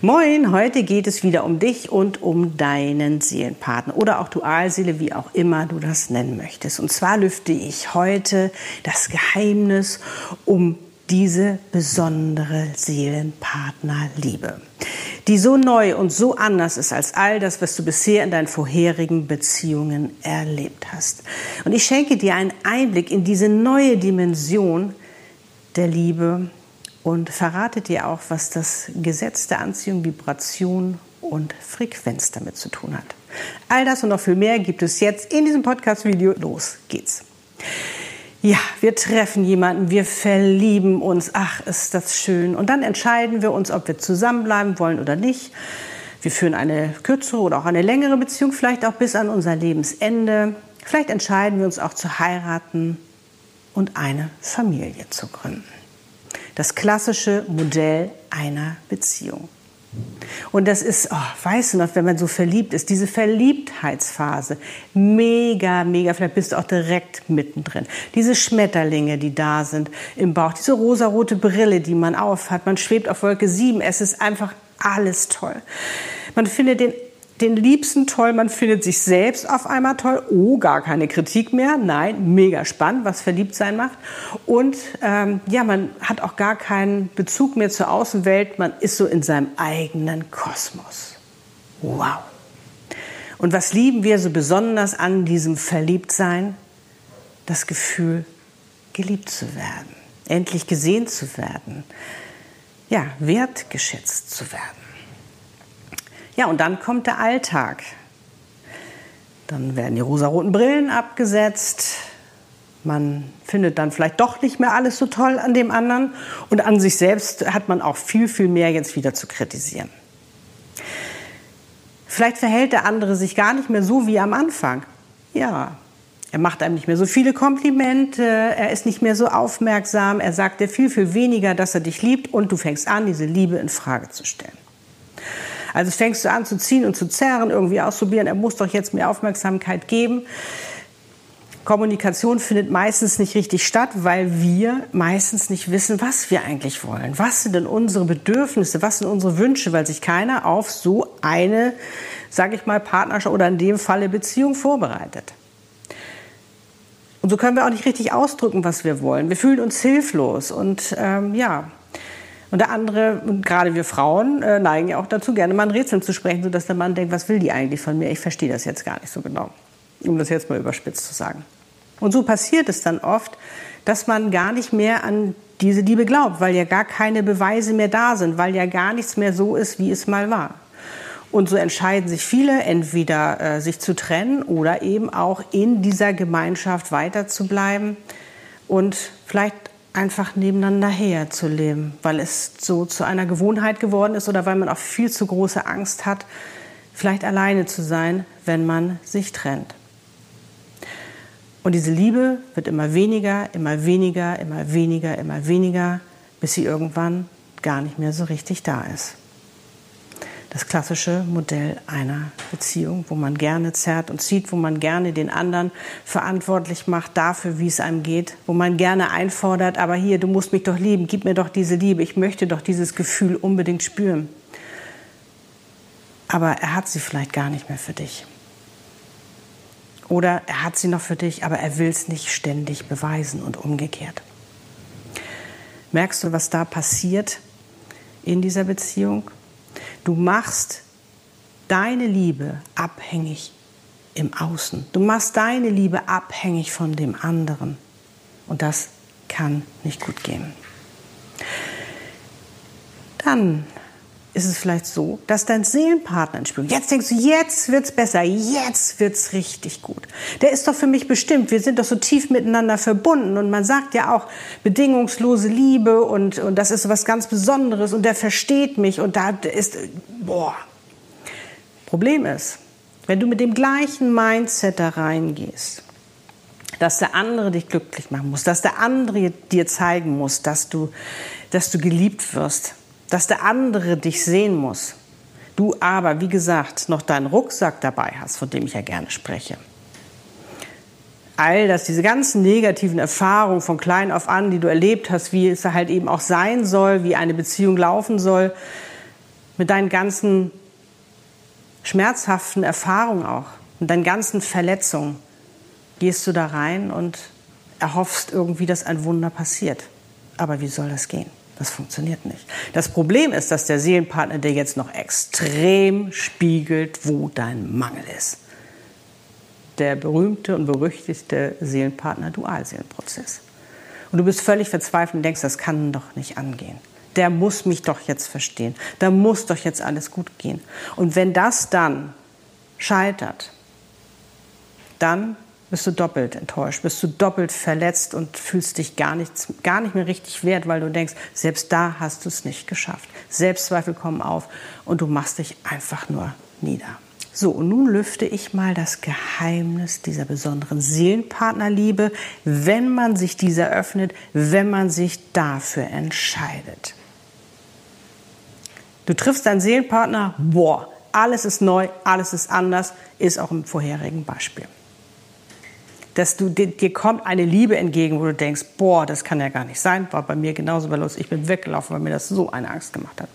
Moin, heute geht es wieder um dich und um deinen Seelenpartner oder auch Dualseele, wie auch immer du das nennen möchtest. Und zwar lüfte ich heute das Geheimnis um diese besondere Seelenpartnerliebe, die so neu und so anders ist als all das, was du bisher in deinen vorherigen Beziehungen erlebt hast. Und ich schenke dir einen Einblick in diese neue Dimension der Liebe und verrate dir auch, was das Gesetz der Anziehung, Vibration und Frequenz damit zu tun hat. All das und noch viel mehr gibt es jetzt in diesem Podcast-Video. Los geht's. Ja, wir treffen jemanden, wir verlieben uns. Ach, ist das schön. Und dann entscheiden wir uns, ob wir zusammenbleiben wollen oder nicht. Wir führen eine kürzere oder auch eine längere Beziehung, vielleicht auch bis an unser Lebensende. Vielleicht entscheiden wir uns auch zu heiraten und eine Familie zu gründen das klassische Modell einer Beziehung. Und das ist, oh, weißt du noch, wenn man so verliebt ist, diese Verliebtheitsphase, mega, mega, vielleicht bist du auch direkt mittendrin. Diese Schmetterlinge, die da sind im Bauch, diese rosarote Brille, die man aufhat, man schwebt auf Wolke 7, es ist einfach alles toll. Man findet den den Liebsten toll, man findet sich selbst auf einmal toll. Oh, gar keine Kritik mehr. Nein, mega spannend, was Verliebtsein macht. Und ähm, ja, man hat auch gar keinen Bezug mehr zur Außenwelt. Man ist so in seinem eigenen Kosmos. Wow. Und was lieben wir so besonders an diesem Verliebtsein? Das Gefühl, geliebt zu werden, endlich gesehen zu werden, ja, wertgeschätzt zu werden. Ja, und dann kommt der Alltag. Dann werden die rosaroten Brillen abgesetzt. Man findet dann vielleicht doch nicht mehr alles so toll an dem anderen. Und an sich selbst hat man auch viel, viel mehr jetzt wieder zu kritisieren. Vielleicht verhält der andere sich gar nicht mehr so wie am Anfang. Ja, er macht einem nicht mehr so viele Komplimente, er ist nicht mehr so aufmerksam, er sagt dir viel, viel weniger, dass er dich liebt und du fängst an, diese Liebe in Frage zu stellen. Also fängst du an zu ziehen und zu zerren, irgendwie ausprobieren, er muss doch jetzt mehr Aufmerksamkeit geben. Kommunikation findet meistens nicht richtig statt, weil wir meistens nicht wissen, was wir eigentlich wollen. Was sind denn unsere Bedürfnisse? Was sind unsere Wünsche? Weil sich keiner auf so eine, sage ich mal, Partnerschaft oder in dem Falle Beziehung vorbereitet. Und so können wir auch nicht richtig ausdrücken, was wir wollen. Wir fühlen uns hilflos und ähm, ja, und der andere, und gerade wir Frauen, äh, neigen ja auch dazu, gerne mal ein Rätsel zu sprechen, sodass der Mann denkt, was will die eigentlich von mir? Ich verstehe das jetzt gar nicht so genau. Um das jetzt mal überspitzt zu sagen. Und so passiert es dann oft, dass man gar nicht mehr an diese Liebe glaubt, weil ja gar keine Beweise mehr da sind, weil ja gar nichts mehr so ist, wie es mal war. Und so entscheiden sich viele, entweder äh, sich zu trennen oder eben auch in dieser Gemeinschaft weiterzubleiben und vielleicht einfach nebeneinander herzuleben, weil es so zu einer Gewohnheit geworden ist oder weil man auch viel zu große Angst hat, vielleicht alleine zu sein, wenn man sich trennt. Und diese Liebe wird immer weniger, immer weniger, immer weniger, immer weniger, bis sie irgendwann gar nicht mehr so richtig da ist das klassische Modell einer Beziehung, wo man gerne zerrt und zieht, wo man gerne den anderen verantwortlich macht dafür, wie es einem geht, wo man gerne einfordert, aber hier, du musst mich doch lieben, gib mir doch diese Liebe, ich möchte doch dieses Gefühl unbedingt spüren. Aber er hat sie vielleicht gar nicht mehr für dich. Oder er hat sie noch für dich, aber er will es nicht ständig beweisen und umgekehrt. Merkst du, was da passiert in dieser Beziehung? Du machst deine Liebe abhängig im Außen. Du machst deine Liebe abhängig von dem anderen. Und das kann nicht gut gehen. Dann ist es vielleicht so, dass dein Seelenpartner ins Spiel Jetzt denkst du, jetzt wird's besser, jetzt wird's richtig gut. Der ist doch für mich bestimmt. Wir sind doch so tief miteinander verbunden und man sagt ja auch bedingungslose Liebe und, und das ist was ganz Besonderes und der versteht mich und da ist, boah. Problem ist, wenn du mit dem gleichen Mindset da reingehst, dass der andere dich glücklich machen muss, dass der andere dir zeigen muss, dass du, dass du geliebt wirst, dass der andere dich sehen muss. Du aber, wie gesagt, noch deinen Rucksack dabei hast, von dem ich ja gerne spreche. All das, diese ganzen negativen Erfahrungen von klein auf an, die du erlebt hast, wie es halt eben auch sein soll, wie eine Beziehung laufen soll, mit deinen ganzen schmerzhaften Erfahrungen auch, mit deinen ganzen Verletzungen, gehst du da rein und erhoffst irgendwie, dass ein Wunder passiert. Aber wie soll das gehen? Das funktioniert nicht. Das Problem ist, dass der Seelenpartner dir jetzt noch extrem spiegelt, wo dein Mangel ist. Der berühmte und berüchtigte Seelenpartner-Dualseelenprozess. Und du bist völlig verzweifelt und denkst, das kann doch nicht angehen. Der muss mich doch jetzt verstehen. Da muss doch jetzt alles gut gehen. Und wenn das dann scheitert, dann bist du doppelt enttäuscht, bist du doppelt verletzt und fühlst dich gar, nichts, gar nicht mehr richtig wert, weil du denkst, selbst da hast du es nicht geschafft. Selbstzweifel kommen auf und du machst dich einfach nur nieder. So, und nun lüfte ich mal das Geheimnis dieser besonderen Seelenpartnerliebe, wenn man sich dieser öffnet, wenn man sich dafür entscheidet. Du triffst deinen Seelenpartner, boah, alles ist neu, alles ist anders, ist auch im vorherigen Beispiel dass du, dir, dir kommt eine Liebe entgegen, wo du denkst, boah, das kann ja gar nicht sein, war bei mir genauso los. Ich bin weggelaufen, weil mir das so eine Angst gemacht hat.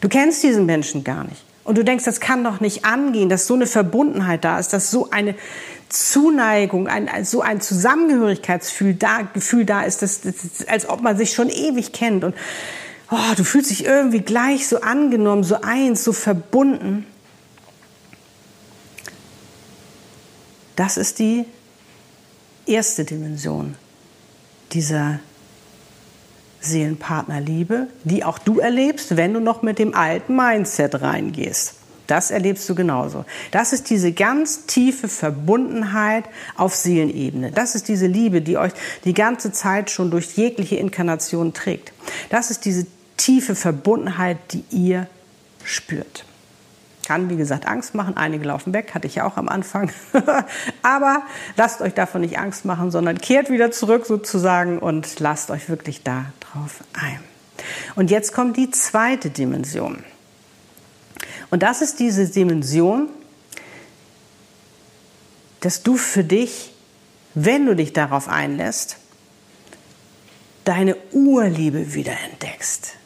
Du kennst diesen Menschen gar nicht. Und du denkst, das kann doch nicht angehen, dass so eine Verbundenheit da ist, dass so eine Zuneigung, ein, so ein Zusammengehörigkeitsgefühl da, Gefühl da ist, dass, dass, als ob man sich schon ewig kennt. Und oh, du fühlst dich irgendwie gleich so angenommen, so eins, so verbunden. Das ist die erste Dimension dieser Seelenpartnerliebe, die auch du erlebst, wenn du noch mit dem alten Mindset reingehst. Das erlebst du genauso. Das ist diese ganz tiefe Verbundenheit auf Seelenebene. Das ist diese Liebe, die euch die ganze Zeit schon durch jegliche Inkarnation trägt. Das ist diese tiefe Verbundenheit, die ihr spürt. Kann, wie gesagt, Angst machen. Einige laufen weg, hatte ich ja auch am Anfang. Aber lasst euch davon nicht Angst machen, sondern kehrt wieder zurück sozusagen und lasst euch wirklich da drauf ein. Und jetzt kommt die zweite Dimension. Und das ist diese Dimension, dass du für dich, wenn du dich darauf einlässt, deine Urliebe wieder entdeckst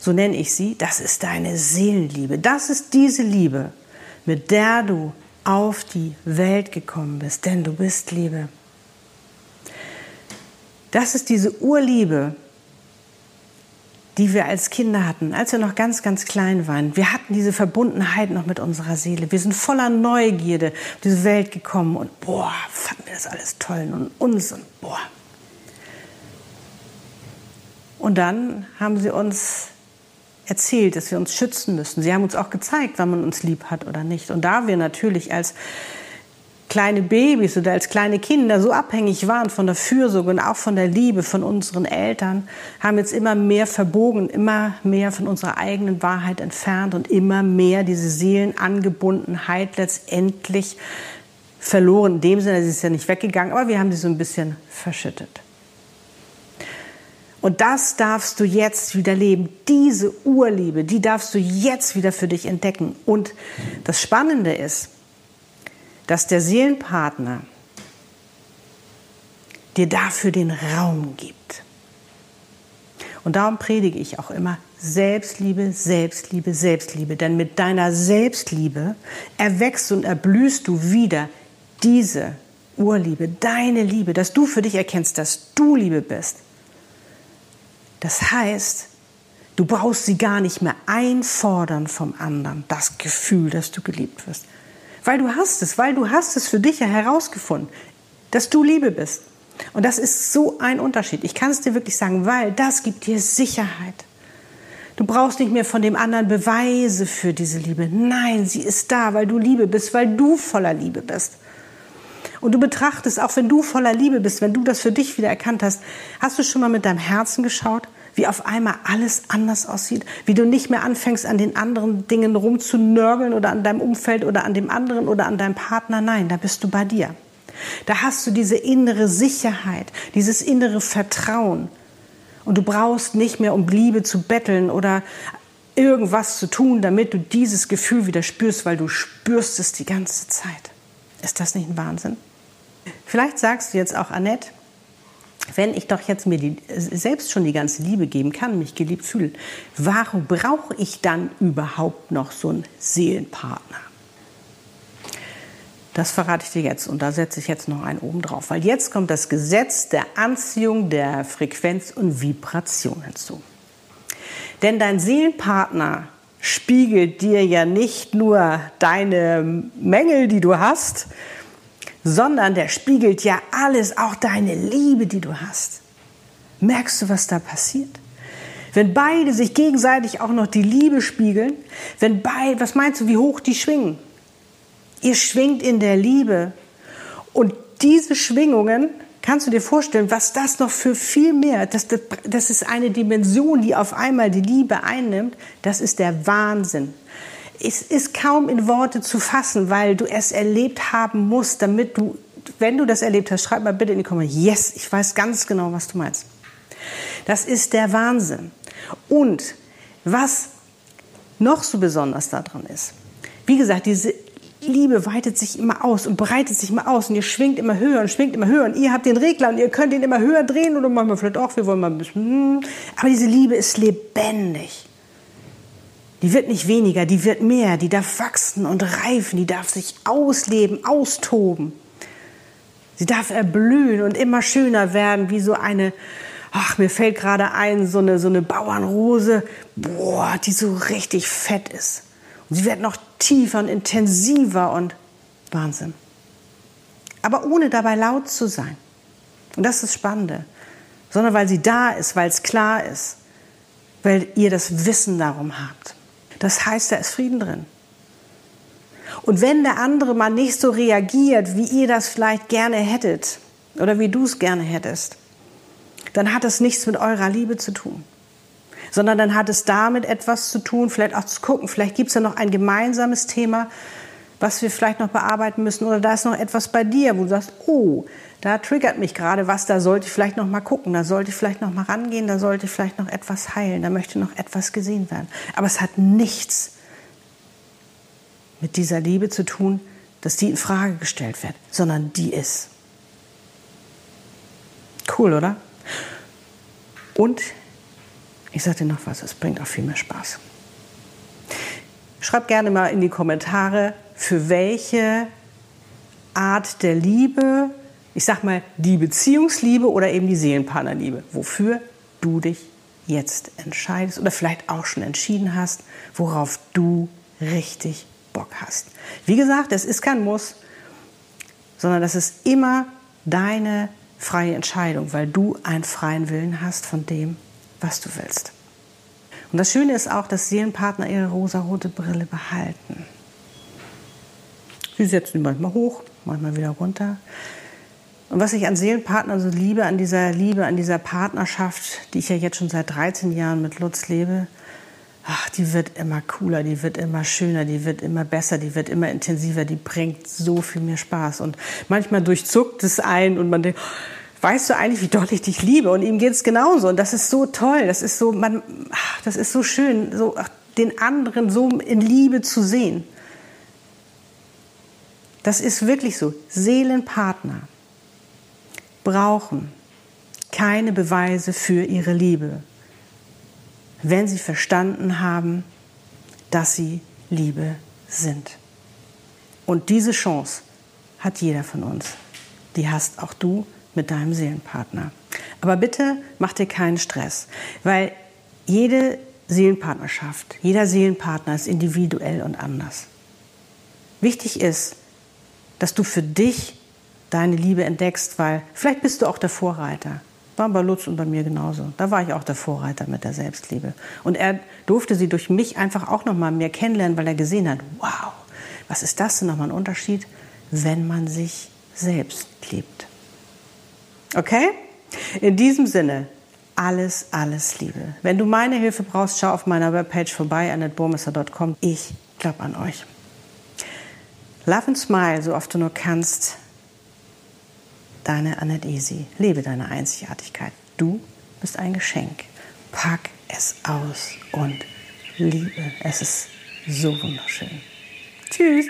so nenne ich sie, das ist deine Seelenliebe. Das ist diese Liebe, mit der du auf die Welt gekommen bist, denn du bist Liebe. Das ist diese Urliebe, die wir als Kinder hatten, als wir noch ganz, ganz klein waren. Wir hatten diese Verbundenheit noch mit unserer Seele. Wir sind voller Neugierde auf diese Welt gekommen und boah, fanden wir das alles toll und uns und boah. Und dann haben sie uns erzählt, dass wir uns schützen müssen. Sie haben uns auch gezeigt, wann man uns lieb hat oder nicht. Und da wir natürlich als kleine Babys oder als kleine Kinder so abhängig waren von der Fürsorge und auch von der Liebe von unseren Eltern, haben jetzt immer mehr verbogen, immer mehr von unserer eigenen Wahrheit entfernt und immer mehr diese Seelenangebundenheit letztendlich verloren. In dem Sinne, sie ist ja nicht weggegangen, aber wir haben sie so ein bisschen verschüttet. Und das darfst du jetzt wieder leben. Diese Urliebe, die darfst du jetzt wieder für dich entdecken. Und das Spannende ist, dass der Seelenpartner dir dafür den Raum gibt. Und darum predige ich auch immer Selbstliebe, Selbstliebe, Selbstliebe. Denn mit deiner Selbstliebe erwächst und erblühst du wieder diese Urliebe, deine Liebe, dass du für dich erkennst, dass du Liebe bist das heißt, du brauchst sie gar nicht mehr einfordern vom anderen, das Gefühl, dass du geliebt wirst. Weil du hast es, weil du hast es für dich ja herausgefunden, dass du Liebe bist. Und das ist so ein Unterschied. Ich kann es dir wirklich sagen, weil das gibt dir Sicherheit. Du brauchst nicht mehr von dem anderen Beweise für diese Liebe. Nein, sie ist da, weil du Liebe bist, weil du voller Liebe bist. Und du betrachtest, auch wenn du voller Liebe bist, wenn du das für dich wieder erkannt hast, hast du schon mal mit deinem Herzen geschaut? wie auf einmal alles anders aussieht, wie du nicht mehr anfängst, an den anderen Dingen rumzunörgeln oder an deinem Umfeld oder an dem anderen oder an deinem Partner. Nein, da bist du bei dir. Da hast du diese innere Sicherheit, dieses innere Vertrauen. Und du brauchst nicht mehr um Liebe zu betteln oder irgendwas zu tun, damit du dieses Gefühl wieder spürst, weil du spürst es die ganze Zeit. Ist das nicht ein Wahnsinn? Vielleicht sagst du jetzt auch, Annette, wenn ich doch jetzt mir die, selbst schon die ganze Liebe geben kann, mich geliebt fühlen, warum brauche ich dann überhaupt noch so einen Seelenpartner? Das verrate ich dir jetzt und da setze ich jetzt noch einen oben drauf, weil jetzt kommt das Gesetz der Anziehung der Frequenz und Vibration hinzu. Denn dein Seelenpartner spiegelt dir ja nicht nur deine Mängel, die du hast, sondern der spiegelt ja alles, auch deine Liebe, die du hast. Merkst du, was da passiert? Wenn beide sich gegenseitig auch noch die Liebe spiegeln, wenn beide, was meinst du, wie hoch die schwingen? Ihr schwingt in der Liebe. Und diese Schwingungen, kannst du dir vorstellen, was das noch für viel mehr, das, das, das ist eine Dimension, die auf einmal die Liebe einnimmt, das ist der Wahnsinn. Es ist kaum in Worte zu fassen, weil du es erlebt haben musst, damit du, wenn du das erlebt hast, schreib mal bitte in die Kommentare, yes, ich weiß ganz genau, was du meinst. Das ist der Wahnsinn. Und was noch so besonders daran ist, wie gesagt, diese Liebe weitet sich immer aus und breitet sich immer aus und ihr schwingt immer höher und schwingt immer höher und ihr habt den Regler und ihr könnt ihn immer höher drehen oder manchmal vielleicht auch, wir wollen mal ein bisschen, hm. aber diese Liebe ist lebendig. Die wird nicht weniger, die wird mehr, die darf wachsen und reifen, die darf sich ausleben, austoben. Sie darf erblühen und immer schöner werden, wie so eine, ach, mir fällt gerade ein, so eine, so eine Bauernrose, boah, die so richtig fett ist. Und sie wird noch tiefer und intensiver und Wahnsinn. Aber ohne dabei laut zu sein. Und das ist Spannende. Sondern weil sie da ist, weil es klar ist, weil ihr das Wissen darum habt. Das heißt, da ist Frieden drin. Und wenn der andere mal nicht so reagiert, wie ihr das vielleicht gerne hättet oder wie du es gerne hättest, dann hat es nichts mit eurer Liebe zu tun sondern dann hat es damit etwas zu tun, vielleicht auch zu gucken, vielleicht gibt es ja noch ein gemeinsames Thema, was wir vielleicht noch bearbeiten müssen oder da ist noch etwas bei dir, wo du sagst, oh, da triggert mich gerade was, da sollte ich vielleicht noch mal gucken, da sollte ich vielleicht noch mal rangehen, da sollte ich vielleicht noch etwas heilen, da möchte noch etwas gesehen werden. Aber es hat nichts mit dieser Liebe zu tun, dass die in Frage gestellt wird, sondern die ist. Cool, oder? Und ich sage dir noch was, es bringt auch viel mehr Spaß. Schreib gerne mal in die Kommentare, für welche Art der Liebe, ich sag mal die Beziehungsliebe oder eben die Seelenpartnerliebe, wofür du dich jetzt entscheidest oder vielleicht auch schon entschieden hast, worauf du richtig Bock hast. Wie gesagt, es ist kein Muss, sondern das ist immer deine freie Entscheidung, weil du einen freien Willen hast von dem, was du willst. Und das Schöne ist auch, dass Seelenpartner ihre rosarote Brille behalten. Sie setzen sie manchmal hoch, manchmal wieder runter. Und was ich an Seelenpartnern so liebe, an dieser Liebe, an dieser Partnerschaft, die ich ja jetzt schon seit 13 Jahren mit Lutz lebe, ach, die wird immer cooler, die wird immer schöner, die wird immer besser, die wird immer intensiver, die bringt so viel mehr Spaß. Und manchmal durchzuckt es ein und man denkt, weißt du eigentlich, wie doll ich dich liebe? Und ihm geht es genauso. Und das ist so toll. Das ist so, man, das ist so schön, so den anderen so in Liebe zu sehen. Das ist wirklich so. Seelenpartner brauchen keine Beweise für ihre Liebe, wenn sie verstanden haben, dass sie Liebe sind. Und diese Chance hat jeder von uns. Die hast auch du mit deinem Seelenpartner. Aber bitte mach dir keinen Stress, weil jede Seelenpartnerschaft, jeder Seelenpartner ist individuell und anders. Wichtig ist, dass du für dich deine Liebe entdeckst, weil vielleicht bist du auch der Vorreiter. War bei Lutz und bei mir genauso. Da war ich auch der Vorreiter mit der Selbstliebe. Und er durfte sie durch mich einfach auch noch mal mehr kennenlernen, weil er gesehen hat, wow, was ist das denn nochmal ein Unterschied, wenn man sich selbst liebt. Okay? In diesem Sinne, alles, alles Liebe. Wenn du meine Hilfe brauchst, schau auf meiner Webpage vorbei, annetburmesser.com. Ich glaube an euch. Love and smile, so oft du nur kannst. Deine Annette Easy. Lebe deine Einzigartigkeit. Du bist ein Geschenk. Pack es aus und liebe. Es ist so wunderschön. Tschüss.